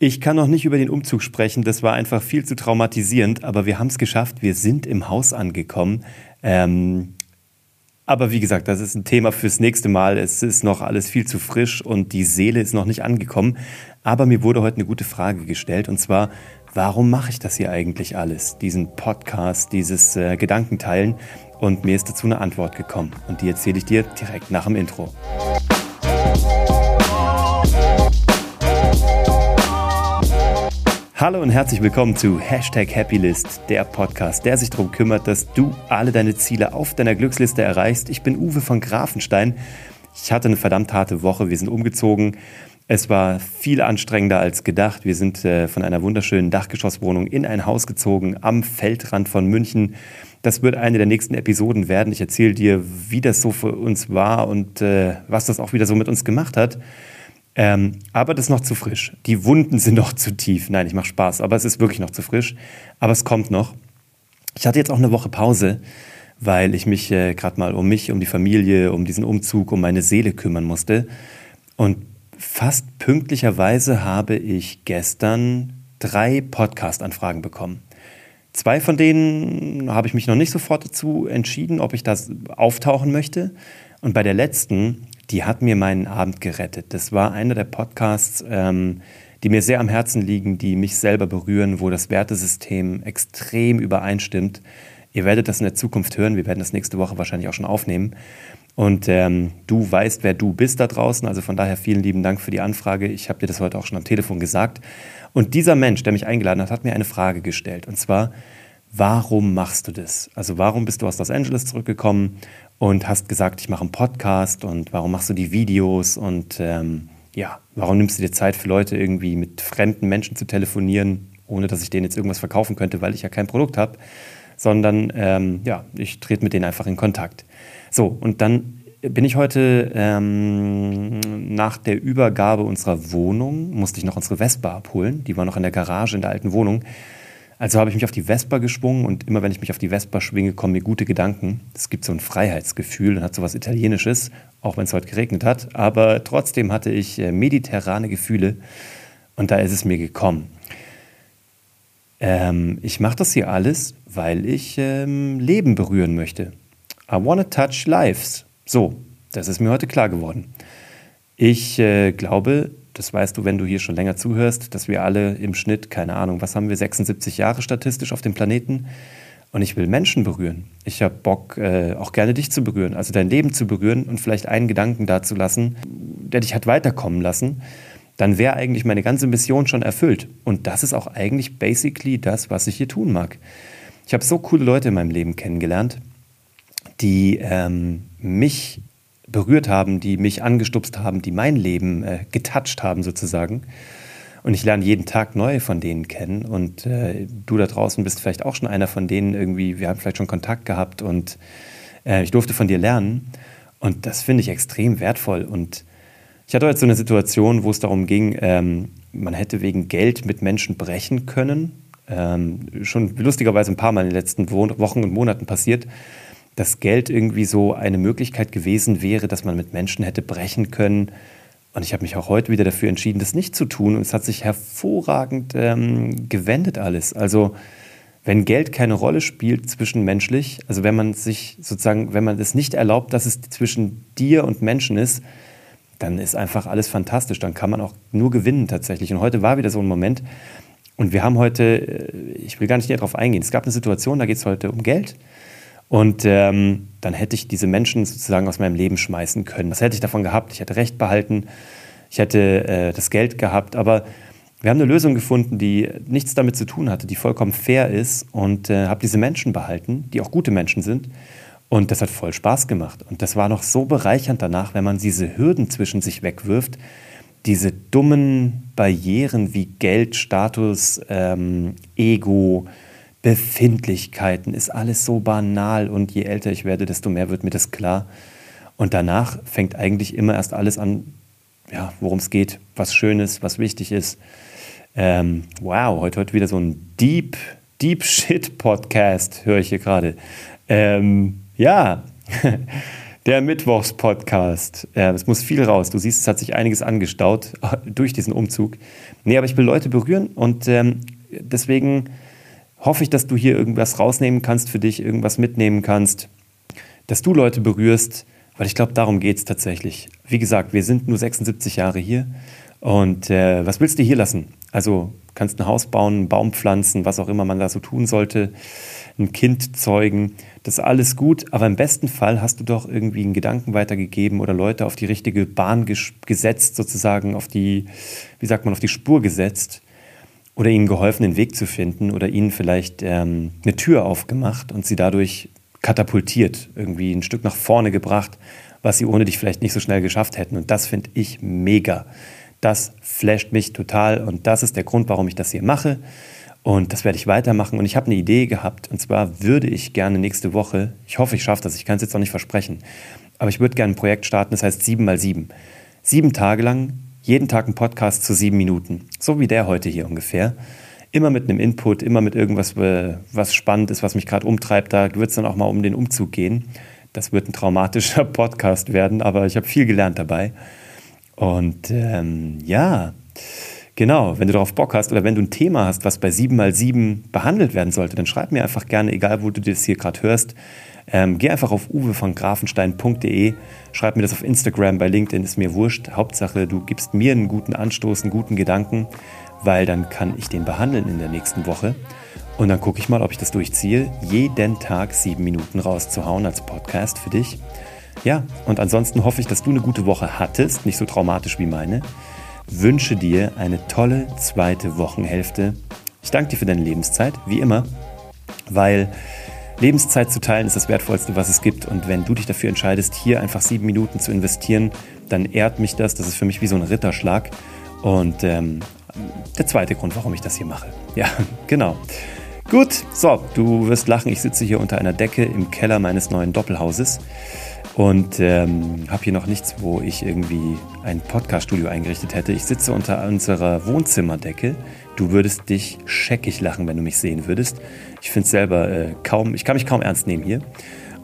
Ich kann noch nicht über den Umzug sprechen, das war einfach viel zu traumatisierend, aber wir haben es geschafft, wir sind im Haus angekommen. Ähm, aber wie gesagt, das ist ein Thema fürs nächste Mal. Es ist noch alles viel zu frisch und die Seele ist noch nicht angekommen. Aber mir wurde heute eine gute Frage gestellt und zwar, warum mache ich das hier eigentlich alles? Diesen Podcast, dieses äh, Gedankenteilen. Und mir ist dazu eine Antwort gekommen und die erzähle ich dir direkt nach dem Intro. Hallo und herzlich willkommen zu Hashtag Happylist, der Podcast, der sich darum kümmert, dass du alle deine Ziele auf deiner Glücksliste erreichst. Ich bin Uwe von Grafenstein. Ich hatte eine verdammt harte Woche. Wir sind umgezogen. Es war viel anstrengender als gedacht. Wir sind äh, von einer wunderschönen Dachgeschosswohnung in ein Haus gezogen am Feldrand von München. Das wird eine der nächsten Episoden werden. Ich erzähle dir, wie das so für uns war und äh, was das auch wieder so mit uns gemacht hat. Ähm, aber das ist noch zu frisch. Die Wunden sind noch zu tief. Nein, ich mache Spaß, aber es ist wirklich noch zu frisch. Aber es kommt noch. Ich hatte jetzt auch eine Woche Pause, weil ich mich äh, gerade mal um mich, um die Familie, um diesen Umzug, um meine Seele kümmern musste. Und fast pünktlicherweise habe ich gestern drei Podcast-Anfragen bekommen. Zwei von denen habe ich mich noch nicht sofort dazu entschieden, ob ich das auftauchen möchte. Und bei der letzten die hat mir meinen Abend gerettet. Das war einer der Podcasts, ähm, die mir sehr am Herzen liegen, die mich selber berühren, wo das Wertesystem extrem übereinstimmt. Ihr werdet das in der Zukunft hören. Wir werden das nächste Woche wahrscheinlich auch schon aufnehmen. Und ähm, du weißt, wer du bist da draußen. Also von daher vielen lieben Dank für die Anfrage. Ich habe dir das heute auch schon am Telefon gesagt. Und dieser Mensch, der mich eingeladen hat, hat mir eine Frage gestellt. Und zwar, warum machst du das? Also warum bist du aus Los Angeles zurückgekommen und hast gesagt, ich mache einen Podcast und warum machst du die Videos und ähm, ja, warum nimmst du dir Zeit für Leute irgendwie mit fremden Menschen zu telefonieren, ohne dass ich denen jetzt irgendwas verkaufen könnte, weil ich ja kein Produkt habe, sondern ähm, ja, ich trete mit denen einfach in Kontakt. So, und dann bin ich heute ähm, nach der Übergabe unserer Wohnung, musste ich noch unsere Vespa abholen, die war noch in der Garage in der alten Wohnung also habe ich mich auf die Vespa geschwungen und immer wenn ich mich auf die Vespa schwinge, kommen mir gute Gedanken. Es gibt so ein Freiheitsgefühl und hat so was Italienisches, auch wenn es heute geregnet hat. Aber trotzdem hatte ich äh, mediterrane Gefühle und da ist es mir gekommen. Ähm, ich mache das hier alles, weil ich ähm, Leben berühren möchte. I wanna touch lives. So, das ist mir heute klar geworden. Ich äh, glaube, das weißt du, wenn du hier schon länger zuhörst, dass wir alle im Schnitt, keine Ahnung, was haben wir, 76 Jahre statistisch auf dem Planeten. Und ich will Menschen berühren. Ich habe Bock, äh, auch gerne dich zu berühren, also dein Leben zu berühren und vielleicht einen Gedanken dazulassen, der dich hat weiterkommen lassen. Dann wäre eigentlich meine ganze Mission schon erfüllt. Und das ist auch eigentlich basically das, was ich hier tun mag. Ich habe so coole Leute in meinem Leben kennengelernt, die ähm, mich berührt haben, die mich angestupst haben, die mein Leben äh, getoucht haben sozusagen. Und ich lerne jeden Tag neue von denen kennen. Und äh, du da draußen bist vielleicht auch schon einer von denen irgendwie, wir haben vielleicht schon Kontakt gehabt und äh, ich durfte von dir lernen. Und das finde ich extrem wertvoll. Und ich hatte heute so eine Situation, wo es darum ging, ähm, man hätte wegen Geld mit Menschen brechen können. Ähm, schon lustigerweise ein paar Mal in den letzten Wochen und Monaten passiert dass Geld irgendwie so eine Möglichkeit gewesen wäre, dass man mit Menschen hätte brechen können. Und ich habe mich auch heute wieder dafür entschieden, das nicht zu tun. Und es hat sich hervorragend ähm, gewendet alles. Also wenn Geld keine Rolle spielt zwischenmenschlich, also wenn man sich sozusagen, wenn man es nicht erlaubt, dass es zwischen dir und Menschen ist, dann ist einfach alles fantastisch. Dann kann man auch nur gewinnen tatsächlich. Und heute war wieder so ein Moment. Und wir haben heute, äh, ich will gar nicht näher darauf eingehen, es gab eine Situation, da geht es heute um Geld. Und ähm, dann hätte ich diese Menschen sozusagen aus meinem Leben schmeißen können. Was hätte ich davon gehabt? Ich hätte Recht behalten, ich hätte äh, das Geld gehabt, aber wir haben eine Lösung gefunden, die nichts damit zu tun hatte, die vollkommen fair ist und äh, habe diese Menschen behalten, die auch gute Menschen sind. Und das hat voll Spaß gemacht. Und das war noch so bereichernd danach, wenn man diese Hürden zwischen sich wegwirft, diese dummen Barrieren wie Geld, Status, ähm, Ego, Befindlichkeiten, ist alles so banal und je älter ich werde, desto mehr wird mir das klar. Und danach fängt eigentlich immer erst alles an, ja, worum es geht, was schön ist, was wichtig ist. Ähm, wow, heute, heute wieder so ein Deep, Deep Shit Podcast, höre ich hier gerade. Ähm, ja, Der Mittwochs-Podcast. Es muss viel raus. Du siehst, es hat sich einiges angestaut durch diesen Umzug. Nee, aber ich will Leute berühren und ähm, deswegen hoffe ich, dass du hier irgendwas rausnehmen kannst für dich, irgendwas mitnehmen kannst, dass du Leute berührst, weil ich glaube, darum geht es tatsächlich. Wie gesagt, wir sind nur 76 Jahre hier und äh, was willst du hier lassen? Also kannst ein Haus bauen, einen Baum pflanzen, was auch immer man da so tun sollte ein Kind zeugen. Das ist alles gut, aber im besten Fall hast du doch irgendwie einen Gedanken weitergegeben oder Leute auf die richtige Bahn gesetzt, sozusagen auf die, wie sagt man, auf die Spur gesetzt oder ihnen geholfen, den Weg zu finden oder ihnen vielleicht ähm, eine Tür aufgemacht und sie dadurch katapultiert, irgendwie ein Stück nach vorne gebracht, was sie ohne dich vielleicht nicht so schnell geschafft hätten. Und das finde ich mega. Das flasht mich total und das ist der Grund, warum ich das hier mache. Und das werde ich weitermachen. Und ich habe eine Idee gehabt. Und zwar würde ich gerne nächste Woche, ich hoffe, ich schaffe das, ich kann es jetzt noch nicht versprechen, aber ich würde gerne ein Projekt starten, das heißt 7 mal 7. Sieben Tage lang, jeden Tag ein Podcast zu sieben Minuten. So wie der heute hier ungefähr. Immer mit einem Input, immer mit irgendwas, äh, was spannend ist, was mich gerade umtreibt. Da wird es dann auch mal um den Umzug gehen. Das wird ein traumatischer Podcast werden, aber ich habe viel gelernt dabei. Und ähm, ja, Genau, wenn du darauf Bock hast oder wenn du ein Thema hast, was bei 7x7 behandelt werden sollte, dann schreib mir einfach gerne, egal wo du das hier gerade hörst. Ähm, geh einfach auf uwevongrafenstein.de, schreib mir das auf Instagram, bei LinkedIn ist mir wurscht. Hauptsache, du gibst mir einen guten Anstoß, einen guten Gedanken, weil dann kann ich den behandeln in der nächsten Woche. Und dann gucke ich mal, ob ich das durchziehe, jeden Tag sieben Minuten rauszuhauen als Podcast für dich. Ja, und ansonsten hoffe ich, dass du eine gute Woche hattest, nicht so traumatisch wie meine wünsche dir eine tolle zweite Wochenhälfte. Ich danke dir für deine Lebenszeit, wie immer, weil Lebenszeit zu teilen ist das Wertvollste, was es gibt. Und wenn du dich dafür entscheidest, hier einfach sieben Minuten zu investieren, dann ehrt mich das. Das ist für mich wie so ein Ritterschlag. Und ähm, der zweite Grund, warum ich das hier mache. Ja, genau. Gut, so, du wirst lachen. Ich sitze hier unter einer Decke im Keller meines neuen Doppelhauses und ähm, habe hier noch nichts, wo ich irgendwie ein Podcast-Studio eingerichtet hätte. Ich sitze unter unserer Wohnzimmerdecke. Du würdest dich scheckig lachen, wenn du mich sehen würdest. Ich finde es selber äh, kaum, ich kann mich kaum ernst nehmen hier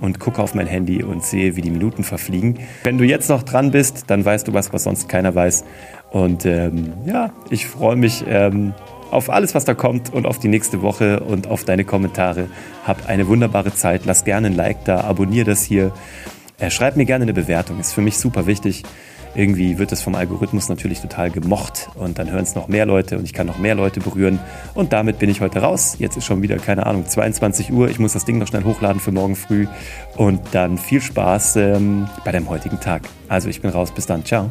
und gucke auf mein Handy und sehe, wie die Minuten verfliegen. Wenn du jetzt noch dran bist, dann weißt du was, was sonst keiner weiß. Und ähm, ja, ich freue mich ähm, auf alles, was da kommt und auf die nächste Woche und auf deine Kommentare. Hab eine wunderbare Zeit. Lass gerne ein Like da, abonniere das hier. Äh, schreib mir gerne eine Bewertung, ist für mich super wichtig. Irgendwie wird es vom Algorithmus natürlich total gemocht und dann hören es noch mehr Leute und ich kann noch mehr Leute berühren. Und damit bin ich heute raus. Jetzt ist schon wieder, keine Ahnung, 22 Uhr. Ich muss das Ding noch schnell hochladen für morgen früh. Und dann viel Spaß ähm, bei dem heutigen Tag. Also ich bin raus. Bis dann. Ciao.